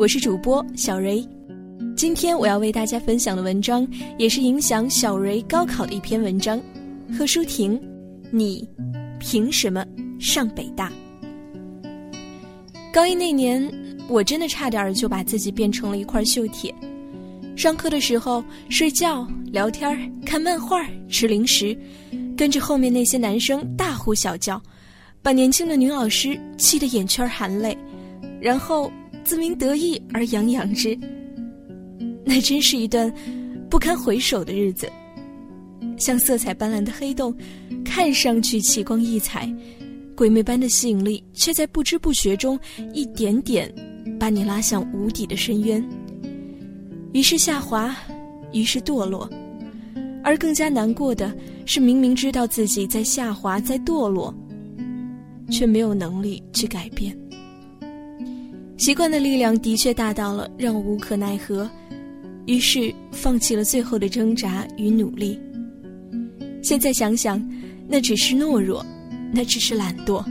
我是主播小蕊。今天我要为大家分享的文章，也是影响小蕊高考的一篇文章。贺淑婷，你凭什么上北大？高一那年，我真的差点就把自己变成了一块锈铁。上课的时候，睡觉、聊天、看漫画、吃零食，跟着后面那些男生大呼小叫，把年轻的女老师气得眼圈含泪，然后。自鸣得意而洋洋之，那真是一段不堪回首的日子。像色彩斑斓的黑洞，看上去奇光异彩，鬼魅般的吸引力，却在不知不觉中一点点把你拉向无底的深渊。于是下滑，于是堕落，而更加难过的是，明明知道自己在下滑，在堕落，却没有能力去改变。习惯的力量的确大到了让我无可奈何，于是放弃了最后的挣扎与努力。现在想想，那只是懦弱，那只是懒惰，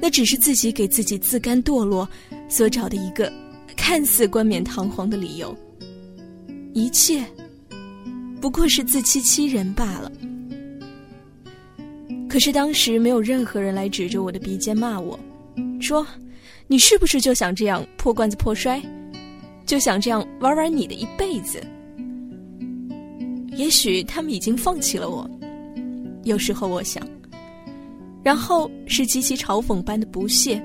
那只是自己给自己自甘堕落所找的一个看似冠冕堂皇的理由。一切不过是自欺欺人罢了。可是当时没有任何人来指着我的鼻尖骂我，说。你是不是就想这样破罐子破摔，就想这样玩玩你的一辈子？也许他们已经放弃了我。有时候我想，然后是极其嘲讽般的不屑、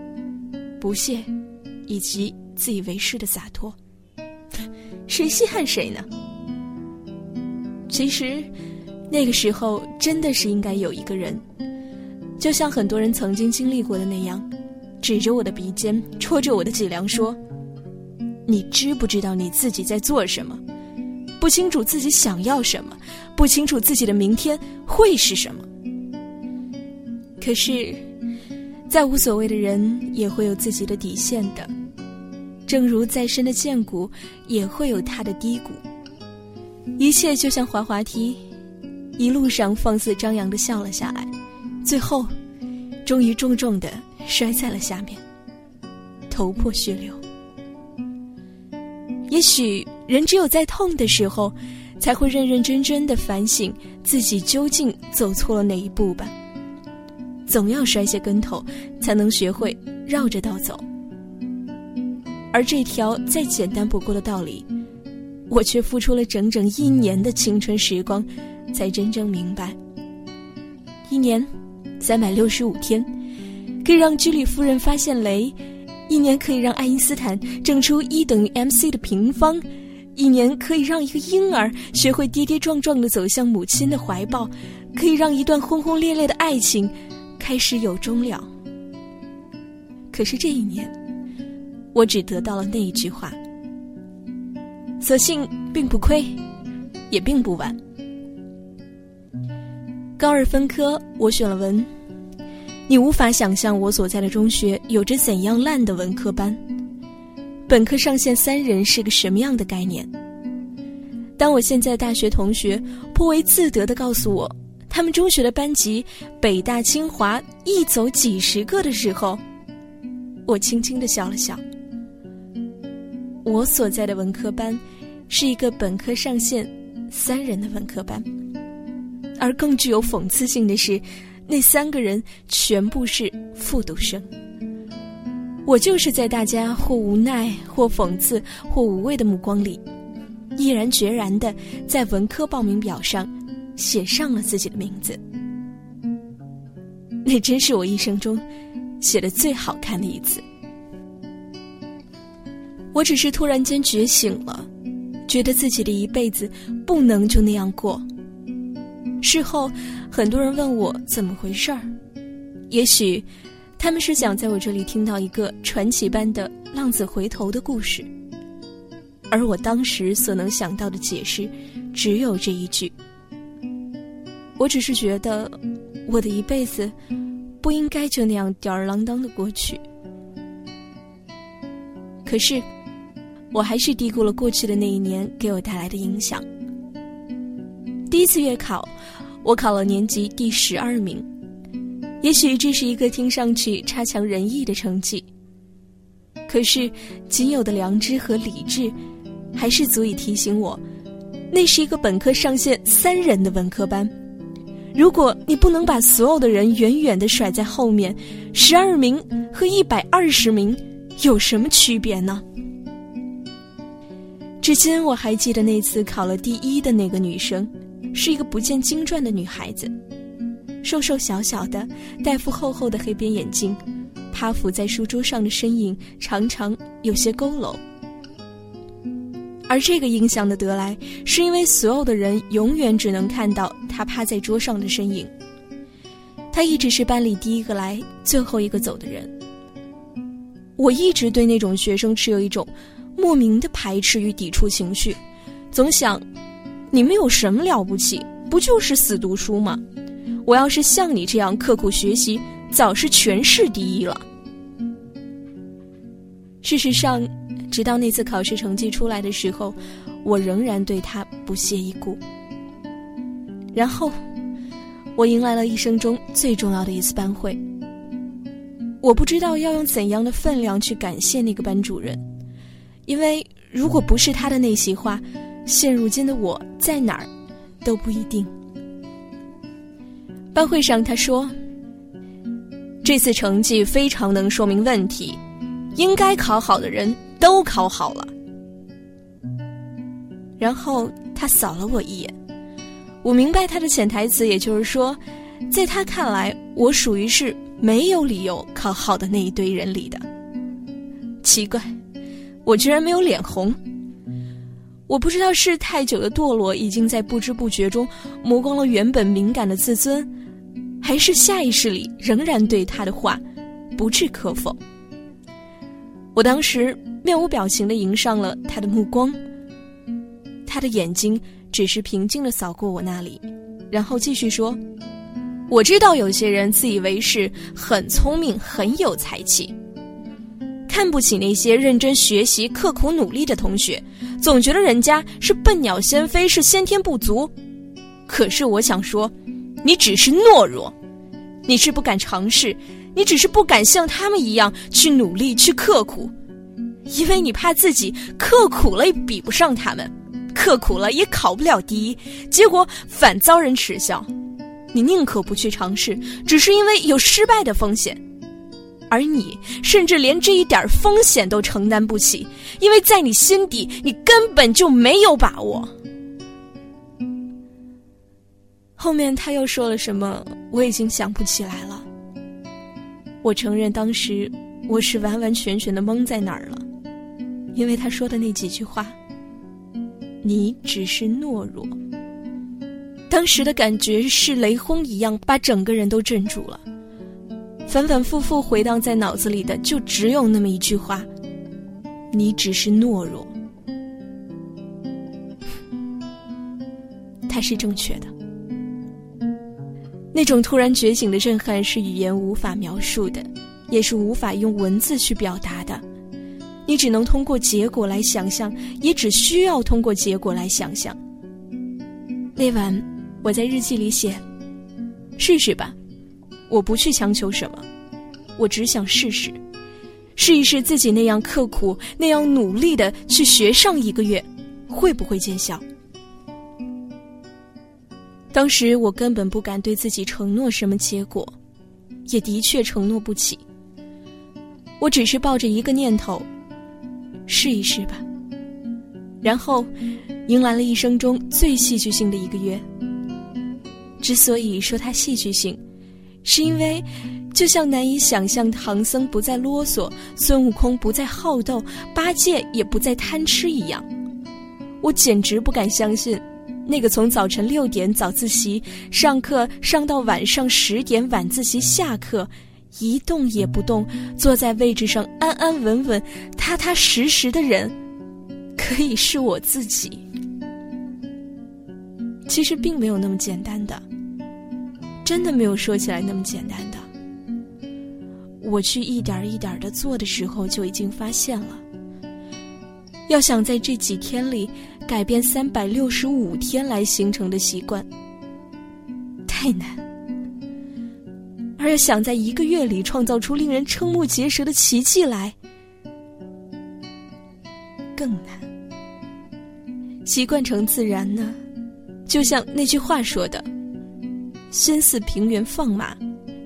不屑，以及自以为是的洒脱。谁稀罕谁呢？其实，那个时候真的是应该有一个人，就像很多人曾经经历过的那样。指着我的鼻尖，戳着我的脊梁说：“你知不知道你自己在做什么？不清楚自己想要什么，不清楚自己的明天会是什么。可是，再无所谓的人也会有自己的底线的，正如再深的剑骨也会有它的低谷。一切就像滑滑梯，一路上放肆张扬的笑了下来，最后，终于重重的。”摔在了下面，头破血流。也许人只有在痛的时候，才会认认真真的反省自己究竟走错了哪一步吧。总要摔些跟头，才能学会绕着道走。而这条再简单不过的道理，我却付出了整整一年的青春时光，才真正明白。一年，三百六十五天。可以让居里夫人发现雷，一年可以让爱因斯坦整出一等于 mc 的平方，一年可以让一个婴儿学会跌跌撞撞的走向母亲的怀抱，可以让一段轰轰烈烈的爱情开始有终了。可是这一年，我只得到了那一句话。所幸并不亏，也并不晚。高二分科，我选了文。你无法想象我所在的中学有着怎样烂的文科班，本科上线三人是个什么样的概念？当我现在大学同学颇为自得地告诉我，他们中学的班级北大清华一走几十个的时候，我轻轻地笑了笑。我所在的文科班，是一个本科上线三人的文科班，而更具有讽刺性的是。那三个人全部是复读生，我就是在大家或无奈、或讽刺、或无畏的目光里，毅然决然的在文科报名表上写上了自己的名字。那真是我一生中写的最好看的一次。我只是突然间觉醒了，觉得自己的一辈子不能就那样过。事后。很多人问我怎么回事儿，也许他们是想在我这里听到一个传奇般的浪子回头的故事，而我当时所能想到的解释只有这一句：我只是觉得我的一辈子不应该就那样吊儿郎当的过去。可是，我还是低估了过去的那一年给我带来的影响。第一次月考。我考了年级第十二名，也许这是一个听上去差强人意的成绩。可是仅有的良知和理智，还是足以提醒我，那是一个本科上线三人的文科班。如果你不能把所有的人远远的甩在后面，十二名和一百二十名有什么区别呢？至今我还记得那次考了第一的那个女生，是一个不见经传的女孩子，瘦瘦小小的，戴副厚厚的黑边眼镜，趴伏在书桌上的身影常常有些佝偻。而这个印象的得来，是因为所有的人永远只能看到她趴在桌上的身影。她一直是班里第一个来、最后一个走的人。我一直对那种学生持有一种莫名的排斥与抵触情绪，总想：你们有什么了不起？不就是死读书吗？我要是像你这样刻苦学习，早是全市第一了。事实上。直到那次考试成绩出来的时候，我仍然对他不屑一顾。然后，我迎来了一生中最重要的一次班会。我不知道要用怎样的分量去感谢那个班主任，因为如果不是他的那席话，现如今的我在哪儿都不一定。班会上，他说：“这次成绩非常能说明问题，应该考好的人。”都考好了，然后他扫了我一眼。我明白他的潜台词，也就是说，在他看来，我属于是没有理由考好的那一堆人里的。奇怪，我居然没有脸红。我不知道是太久的堕落已经在不知不觉中磨光了原本敏感的自尊，还是下意识里仍然对他的话不置可否。我当时。面无表情的迎上了他的目光，他的眼睛只是平静的扫过我那里，然后继续说：“我知道有些人自以为是，很聪明，很有才气，看不起那些认真学习、刻苦努力的同学，总觉得人家是笨鸟先飞，是先天不足。可是我想说，你只是懦弱，你是不敢尝试，你只是不敢像他们一样去努力、去刻苦。”因为你怕自己刻苦了也比不上他们，刻苦了也考不了第一，结果反遭人耻笑。你宁可不去尝试，只是因为有失败的风险，而你甚至连这一点风险都承担不起，因为在你心底你根本就没有把握。后面他又说了什么，我已经想不起来了。我承认当时我是完完全全的懵在哪儿了。因为他说的那几句话，你只是懦弱。当时的感觉是雷轰一样，把整个人都镇住了。反反复复回荡在脑子里的，就只有那么一句话：你只是懦弱。他是正确的。那种突然觉醒的震撼，是语言无法描述的，也是无法用文字去表达的。你只能通过结果来想象，也只需要通过结果来想象。那晚，我在日记里写：“试试吧，我不去强求什么，我只想试试，试一试自己那样刻苦、那样努力的去学上一个月，会不会见效？”当时我根本不敢对自己承诺什么结果，也的确承诺不起。我只是抱着一个念头。试一试吧，然后迎来了一生中最戏剧性的一个月。之所以说它戏剧性，是因为就像难以想象唐僧不再啰嗦，孙悟空不再好斗，八戒也不再贪吃一样，我简直不敢相信，那个从早晨六点早自习上课上到晚上十点晚自习下课。一动也不动，坐在位置上安安稳稳、踏踏实实的人，可以是我自己。其实并没有那么简单的，真的没有说起来那么简单的。我去一点一点的做的时候，就已经发现了，要想在这几天里改变三百六十五天来形成的习惯，太难。而要想在一个月里创造出令人瞠目结舌的奇迹来，更难。习惯成自然呢，就像那句话说的：“心似平原放马，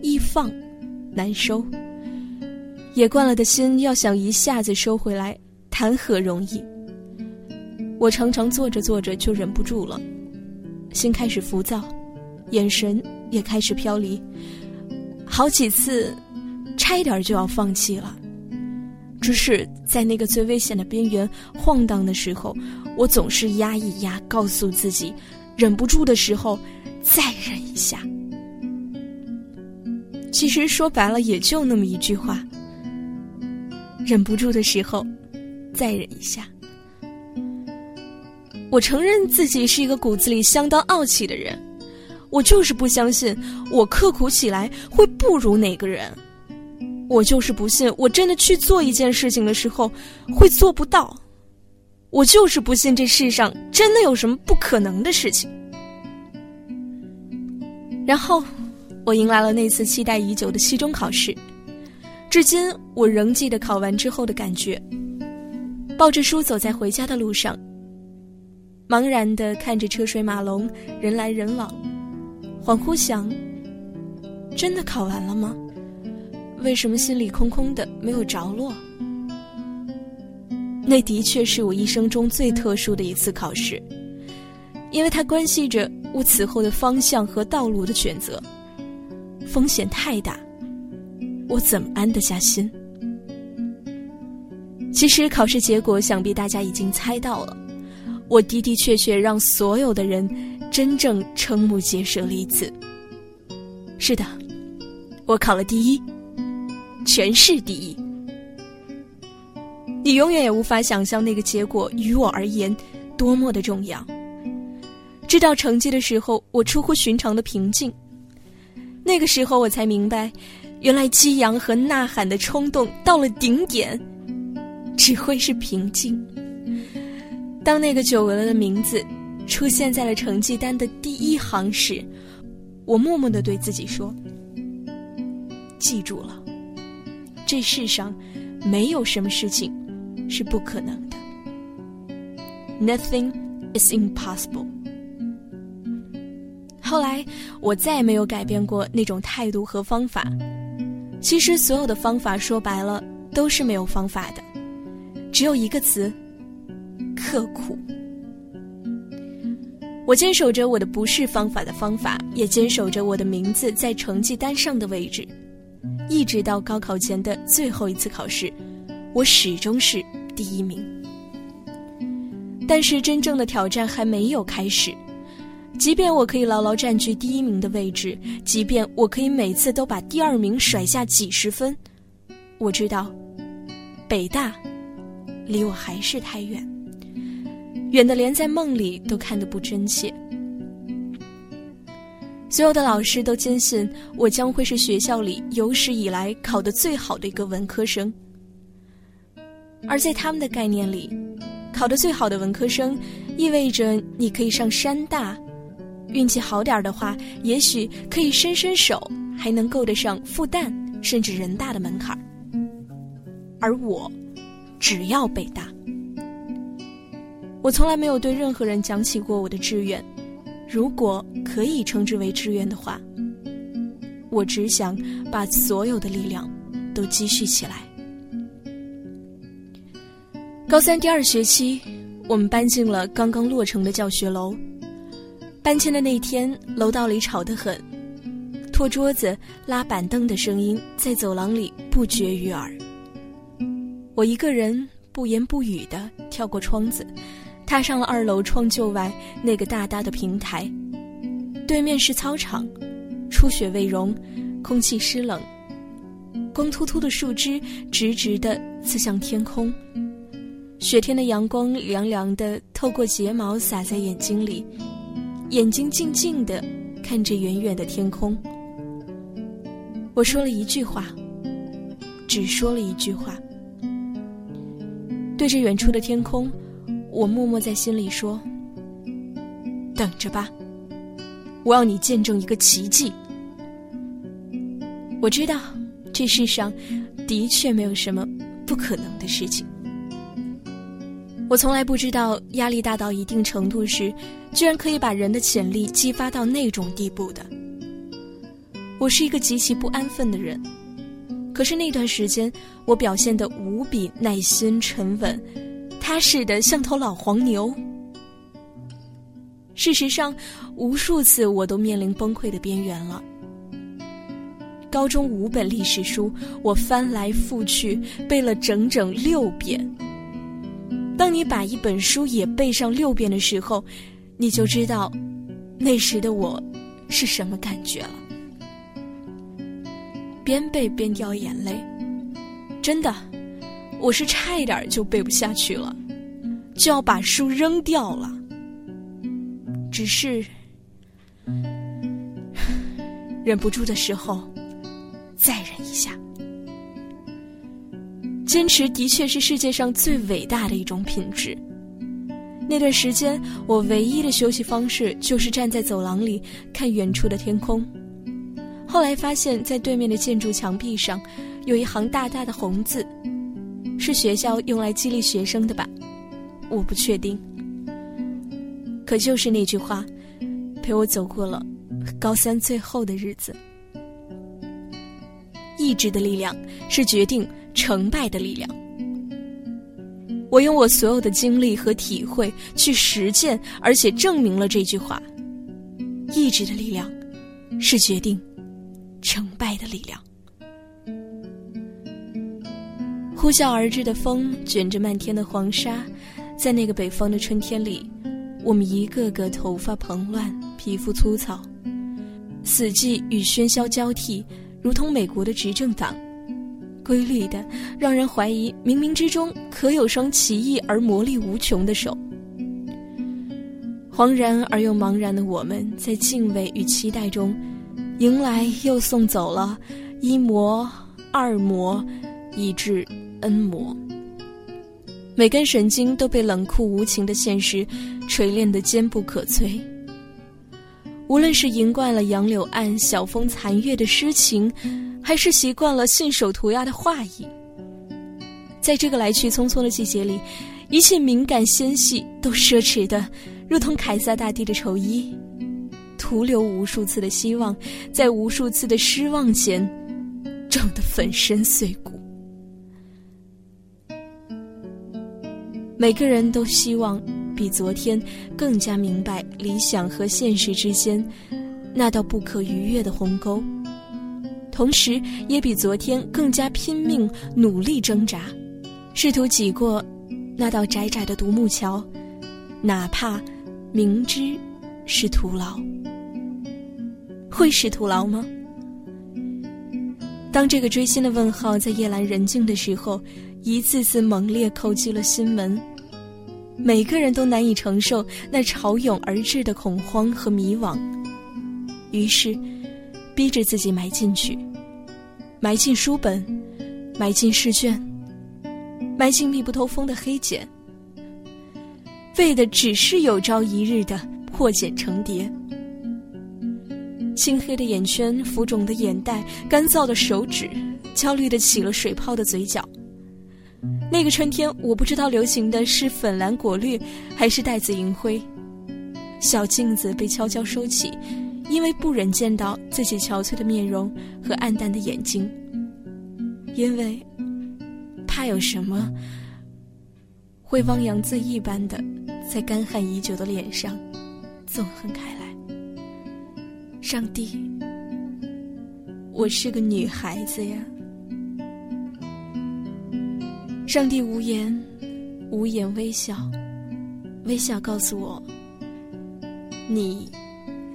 易放难收。”野惯了的心，要想一下子收回来，谈何容易？我常常做着做着就忍不住了，心开始浮躁，眼神也开始飘离，好几次，差一点就要放弃了。只是在那个最危险的边缘晃荡的时候，我总是压一压，告诉自己，忍不住的时候再忍一下。其实说白了，也就那么一句话：忍不住的时候，再忍一下。我承认自己是一个骨子里相当傲气的人，我就是不相信我刻苦起来会不如哪个人，我就是不信我真的去做一件事情的时候会做不到，我就是不信这世上真的有什么不可能的事情。然后，我迎来了那次期待已久的期中考试，至今我仍记得考完之后的感觉。抱着书走在回家的路上。茫然的看着车水马龙，人来人往，恍惚想：真的考完了吗？为什么心里空空的，没有着落？那的确是我一生中最特殊的一次考试，因为它关系着我此后的方向和道路的选择，风险太大，我怎么安得下心？其实考试结果，想必大家已经猜到了。我的的确确让所有的人真正瞠目结舌了一次。是的，我考了第一，全市第一。你永远也无法想象那个结果于我而言多么的重要。知道成绩的时候，我出乎寻常的平静。那个时候，我才明白，原来激扬和呐喊的冲动到了顶点，只会是平静。当那个久违了的名字出现在了成绩单的第一行时，我默默的对自己说：“记住了，这世上没有什么事情是不可能的。Nothing is impossible。”后来，我再也没有改变过那种态度和方法。其实，所有的方法说白了都是没有方法的，只有一个词。刻苦，我坚守着我的不是方法的方法，也坚守着我的名字在成绩单上的位置，一直到高考前的最后一次考试，我始终是第一名。但是真正的挑战还没有开始，即便我可以牢牢占据第一名的位置，即便我可以每次都把第二名甩下几十分，我知道，北大离我还是太远。远的连在梦里都看得不真切。所有的老师都坚信我将会是学校里有史以来考得最好的一个文科生，而在他们的概念里，考得最好的文科生意味着你可以上山大，运气好点的话，也许可以伸伸手还能够得上复旦甚至人大的门槛而我，只要北大。我从来没有对任何人讲起过我的志愿，如果可以称之为志愿的话，我只想把所有的力量都积蓄起来。高三第二学期，我们搬进了刚刚落成的教学楼。搬迁的那天，楼道里吵得很，拖桌子、拉板凳的声音在走廊里不绝于耳。我一个人不言不语地跳过窗子。踏上了二楼窗就外那个大大的平台，对面是操场，初雪未融，空气湿冷，光秃秃的树枝直直的刺向天空，雪天的阳光凉凉的透过睫毛洒在眼睛里，眼睛静静的看着远远的天空。我说了一句话，只说了一句话，对着远处的天空。我默默在心里说：“等着吧，我要你见证一个奇迹。”我知道，这世上的确没有什么不可能的事情。我从来不知道压力大到一定程度时，居然可以把人的潜力激发到那种地步的。我是一个极其不安分的人，可是那段时间我表现得无比耐心、沉稳、踏实的像头老黄牛。事实上，无数次我都面临崩溃的边缘了。高中五本历史书，我翻来覆去背了整整六遍。当你把一本书也背上六遍的时候，你就知道那时的我是什么感觉了。边背边掉眼泪，真的，我是差一点就背不下去了，就要把书扔掉了。只是 忍不住的时候，再忍一下。坚持的确是世界上最伟大的一种品质。那段时间，我唯一的休息方式就是站在走廊里看远处的天空。后来发现，在对面的建筑墙壁上，有一行大大的红字，是学校用来激励学生的吧？我不确定。可就是那句话，陪我走过了高三最后的日子。意志的力量是决定。成败的力量，我用我所有的经历和体会去实践，而且证明了这句话：意志的力量是决定成败的力量。呼啸而至的风卷着漫天的黄沙，在那个北方的春天里，我们一个个头发蓬乱，皮肤粗糙，死寂与喧嚣交替，如同美国的执政党。规律的，让人怀疑冥冥之中可有双奇异而魔力无穷的手。惶然而又茫然的我们，在敬畏与期待中，迎来又送走了一魔、二魔，以至 n 魔。每根神经都被冷酷无情的现实锤炼得坚不可摧。无论是吟惯了杨柳岸晓风残月的诗情。还是习惯了信手涂鸦的画意，在这个来去匆匆的季节里，一切敏感纤细都奢侈的，如同凯撒大帝的绸衣，徒留无数次的希望，在无数次的失望前，撞得粉身碎骨。每个人都希望比昨天更加明白理想和现实之间那道不可逾越的鸿沟。同时，也比昨天更加拼命努力挣扎，试图挤过那道窄窄的独木桥，哪怕明知是徒劳。会是徒劳吗？当这个追星的问号在夜阑人静的时候，一次次猛烈叩击了心门，每个人都难以承受那潮涌而至的恐慌和迷惘，于是。逼着自己埋进去，埋进书本，埋进试卷，埋进密不透风的黑茧，为的只是有朝一日的破茧成蝶。青黑的眼圈，浮肿的眼袋，干燥的手指，焦虑的起了水泡的嘴角。那个春天，我不知道流行的是粉蓝果绿，还是带紫银灰。小镜子被悄悄收起。因为不忍见到自己憔悴的面容和暗淡的眼睛，因为怕有什么会汪洋恣意般的在干旱已久的脸上纵横开来。上帝，我是个女孩子呀！上帝无言，无言微笑，微笑告诉我，你。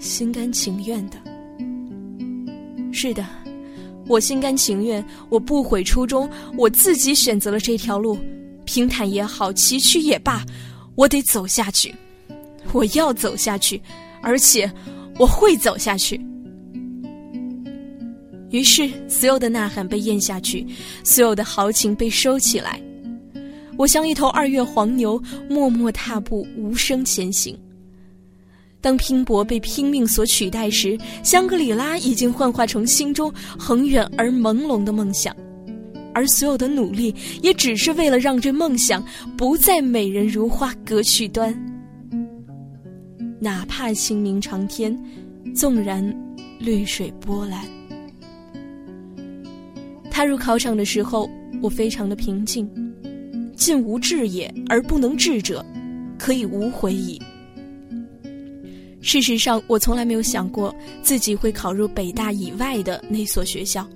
心甘情愿的，是的，我心甘情愿，我不悔初衷，我自己选择了这条路，平坦也好，崎岖也罢，我得走下去，我要走下去，而且我会走下去。于是，所有的呐喊被咽下去，所有的豪情被收起来，我像一头二月黄牛，默默踏步，无声前行。当拼搏被拼命所取代时，香格里拉已经幻化成心中恒远而朦胧的梦想，而所有的努力也只是为了让这梦想不再美人如花隔续端。哪怕清明长天，纵然绿水波澜。踏入考场的时候，我非常的平静。进无志也，而不能志者，可以无悔矣。事实上，我从来没有想过自己会考入北大以外的那所学校。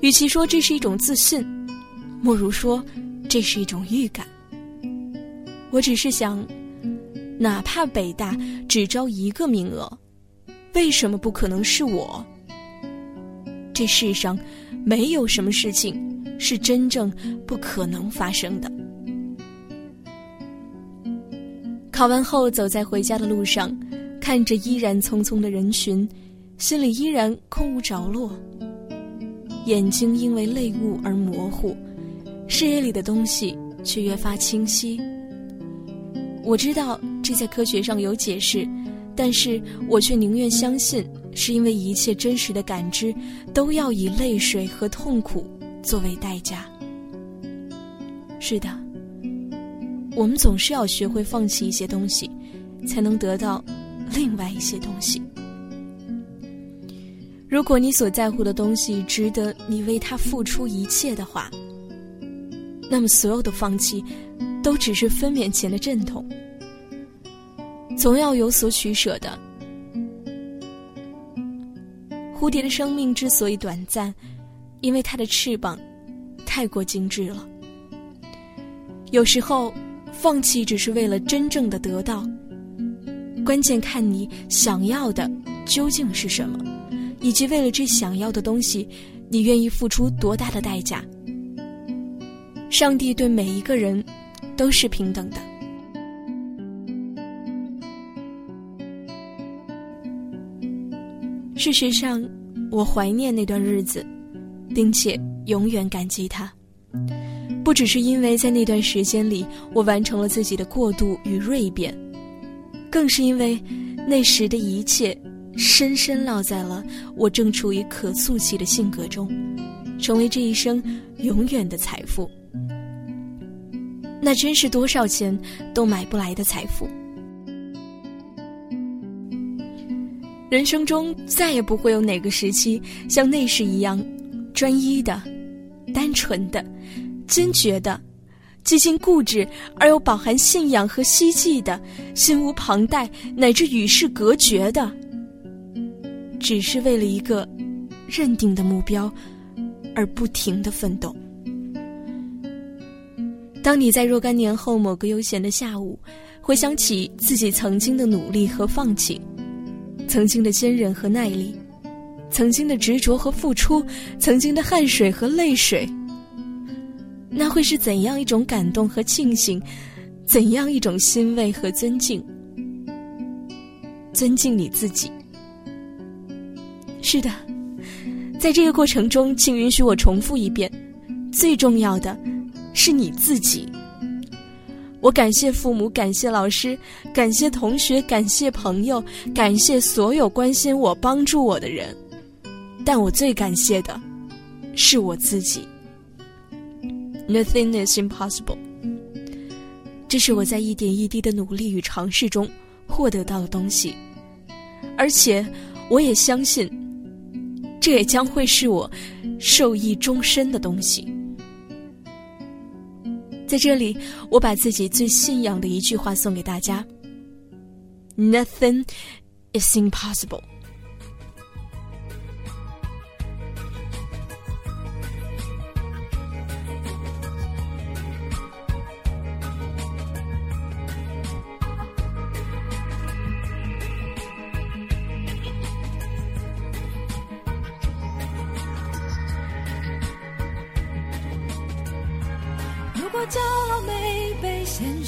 与其说这是一种自信，莫如说这是一种预感。我只是想，哪怕北大只招一个名额，为什么不可能是我？这世上没有什么事情。是真正不可能发生的。考完后，走在回家的路上，看着依然匆匆的人群，心里依然空无着落，眼睛因为泪雾而模糊，视野里的东西却越发清晰。我知道这在科学上有解释，但是我却宁愿相信，是因为一切真实的感知都要以泪水和痛苦。作为代价，是的，我们总是要学会放弃一些东西，才能得到另外一些东西。如果你所在乎的东西值得你为它付出一切的话，那么所有的放弃都只是分娩前的阵痛。总要有所取舍的。蝴蝶的生命之所以短暂。因为它的翅膀太过精致了。有时候，放弃只是为了真正的得到。关键看你想要的究竟是什么，以及为了这想要的东西，你愿意付出多大的代价。上帝对每一个人都是平等的。事实上，我怀念那段日子。并且永远感激他，不只是因为在那段时间里我完成了自己的过渡与蜕变，更是因为那时的一切深深烙在了我正处于可塑期的性格中，成为这一生永远的财富。那真是多少钱都买不来的财富。人生中再也不会有哪个时期像那时一样。专一的、单纯的、坚决的、几近固执而又饱含信仰和希冀的、心无旁贷乃至与世隔绝的，只是为了一个认定的目标而不停的奋斗。当你在若干年后某个悠闲的下午，回想起自己曾经的努力和放弃，曾经的坚韧和耐力。曾经的执着和付出，曾经的汗水和泪水，那会是怎样一种感动和庆幸，怎样一种欣慰和尊敬？尊敬你自己。是的，在这个过程中，请允许我重复一遍：最重要的是你自己。我感谢父母，感谢老师，感谢同学，感谢朋友，感谢所有关心我、帮助我的人。但我最感谢的，是我自己。Nothing is impossible。这是我在一点一滴的努力与尝试中获得到的东西，而且我也相信，这也将会是我受益终身的东西。在这里，我把自己最信仰的一句话送给大家：Nothing is impossible。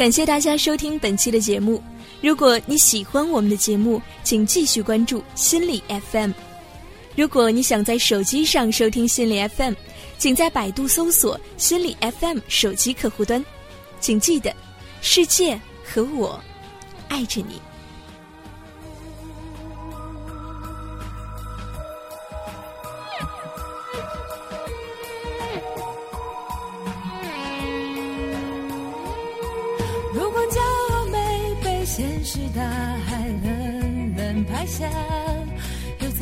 感谢大家收听本期的节目。如果你喜欢我们的节目，请继续关注心理 FM。如果你想在手机上收听心理 FM，请在百度搜索心理 FM 手机客户端。请记得，世界和我。爱着你。